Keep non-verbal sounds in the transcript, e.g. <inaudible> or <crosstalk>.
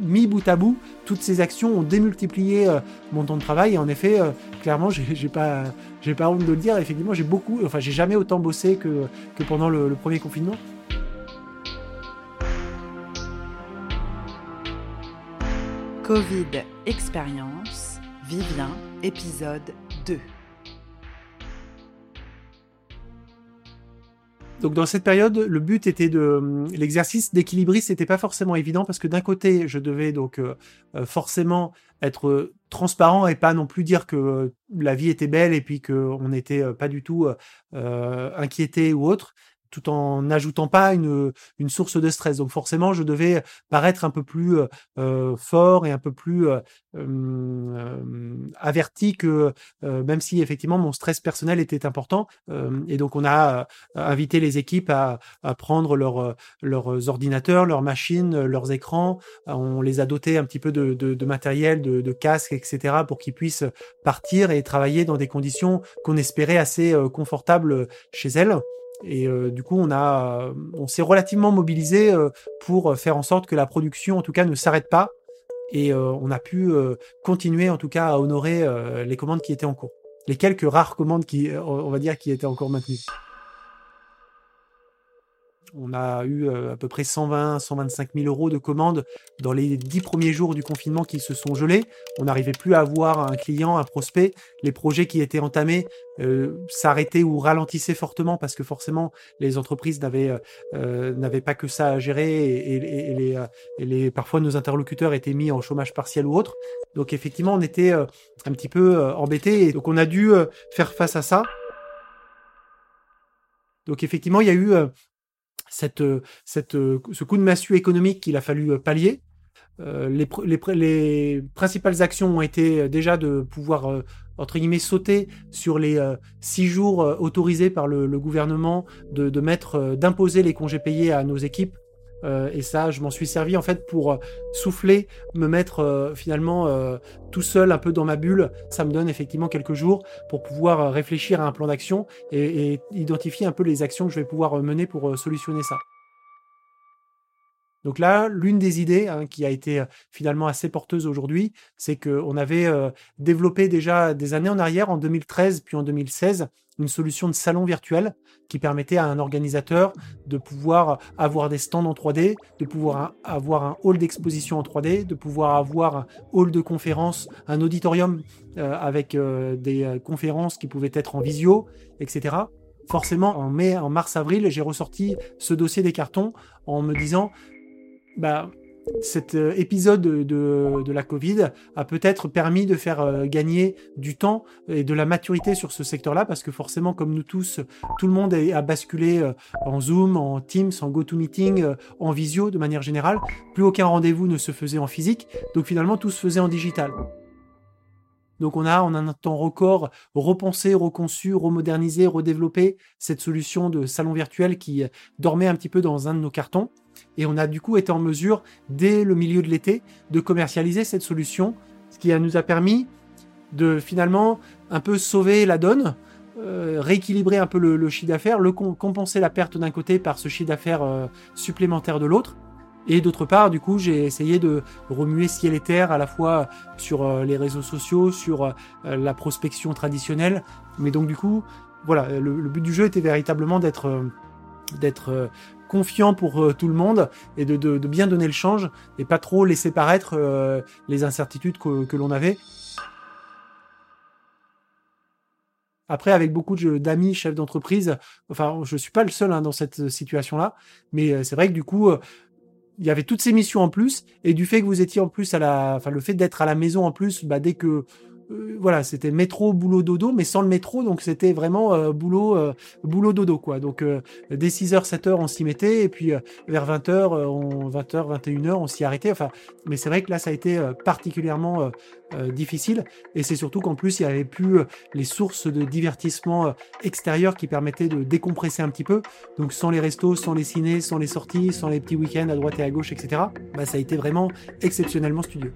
mis bout à bout, toutes ces actions ont démultiplié mon temps de travail. Et en effet, clairement, <laughs> j'ai pas, j'ai pas honte de le dire. Effectivement, j'ai beaucoup, enfin, j'ai jamais autant bossé que, que pendant le premier confinement. Covid Expérience, Vivien, épisode 2. Donc dans cette période, le but était de l'exercice d'équilibriste, n'était pas forcément évident parce que d'un côté, je devais donc euh, euh, forcément être transparent et pas non plus dire que la vie était belle et puis qu'on n'était pas du tout euh, inquiété ou autre tout en n'ajoutant pas une, une source de stress. Donc forcément, je devais paraître un peu plus euh, fort et un peu plus euh, averti que même si effectivement mon stress personnel était important. et donc on a invité les équipes à, à prendre leur, leurs ordinateurs, leurs machines, leurs écrans. On les a dotés un petit peu de, de, de matériel, de, de casques, etc. pour qu'ils puissent partir et travailler dans des conditions qu'on espérait assez confortables chez elles. Et euh, du coup, on a, on s'est relativement mobilisé euh, pour faire en sorte que la production, en tout cas, ne s'arrête pas. Et euh, on a pu continuer, en tout cas, à honorer les commandes qui étaient en cours. Les quelques rares commandes qui, on va dire, qui étaient encore maintenues. On a eu euh, à peu près 120, 125 000 euros de commandes dans les dix premiers jours du confinement qui se sont gelés. On n'arrivait plus à avoir un client, un prospect. Les projets qui étaient entamés euh, s'arrêtaient ou ralentissaient fortement parce que forcément les entreprises n'avaient euh, pas que ça à gérer et, parfois nos interlocuteurs étaient mis en chômage partiel ou autre. Donc effectivement on était un petit peu embêtés et donc on a dû faire face à ça. Donc effectivement, il y a eu cette, euh, cette, euh, ce coup de massue économique qu'il a fallu euh, pallier. les, les, les, principales actions ont été déjà de pouvoir entre guillemets sauter sur les six jours autorisés par le, le gouvernement de, de mettre d'imposer les congés payés à nos équipes euh, et ça, je m'en suis servi en fait pour euh, souffler, me mettre euh, finalement tout seul un peu dans ma bulle. Ça me donne effectivement quelques jours pour pouvoir réfléchir à un plan d'action et, identifier un peu les actions que je vais pouvoir mener pour solutionner ça. Donc là, l'une des idées hein, qui a été finalement assez porteuse aujourd'hui, c'est qu'on avait développé déjà des années en arrière, en 2013 puis en 2016, une solution de salon virtuel qui permettait à un organisateur de pouvoir avoir des stands en 3D, de pouvoir avoir un hall d'exposition en 3D, de pouvoir avoir un hall de conférence, un auditorium euh, avec euh, des euh, conférences qui pouvaient être en visio, etc. Forcément, en mai, en mars-avril, j'ai ressorti ce dossier des cartons en me disant, bah, cet euh, épisode de, la Covid a peut-être permis de faire euh, gagner du temps et de la maturité sur ce secteur-là, parce que forcément, comme nous tous, tout le monde a basculé euh, en Zoom, en Teams, en GoToMeeting, en visio de manière générale. Plus aucun rendez-vous ne se faisait en physique, donc finalement tout se faisait en digital. Donc on a en un temps record repensé, reconçu, remodernisé, redéveloppé cette solution de salon virtuel qui dormait un petit peu dans un de nos cartons. Et on a du coup été en mesure, dès le milieu de l'été, de commercialiser cette solution, ce qui nous a permis de finalement un peu sauver la donne, euh, rééquilibrer un peu le, chiffre d'affaires, le compenser la perte d'un côté par ce chiffre d'affaires euh, supplémentaire de l'autre. Et d'autre part, du coup, j'ai essayé de remuer ciel et terre à la fois sur euh, les réseaux sociaux, sur la prospection traditionnelle. Mais donc, du coup, voilà, le, but du jeu était véritablement d'être d'être confiant pour euh, tout le monde et de, bien donner le change et pas trop laisser paraître euh, les incertitudes que, l'on avait. Après, avec beaucoup d'amis chefs d'entreprise, enfin, je suis pas le seul hein, dans cette situation-là, mais euh, c'est vrai que du coup, il y avait toutes ces missions en plus, et du fait que vous étiez en plus à la, enfin, le fait d'être à la maison en plus, bah, dès que euh, voilà, c'était métro, boulot, dodo, mais sans le métro, donc c'était vraiment euh, boulot, euh, boulot, dodo, quoi. Donc dès 6h, 7h, on s'y mettait, et puis vers 20h, on, 20h, 21h, on s'y arrêtait. Enfin, mais c'est vrai que là, ça a été particulièrement difficile, et c'est surtout qu'en plus, il y avait plus les sources de divertissement extérieurs qui permettaient de décompresser un petit peu. Donc sans les restos, sans les cinés, sans les sorties, sans les petits week-ends à droite et à gauche, etc. Bah, ça a été vraiment exceptionnellement studieux.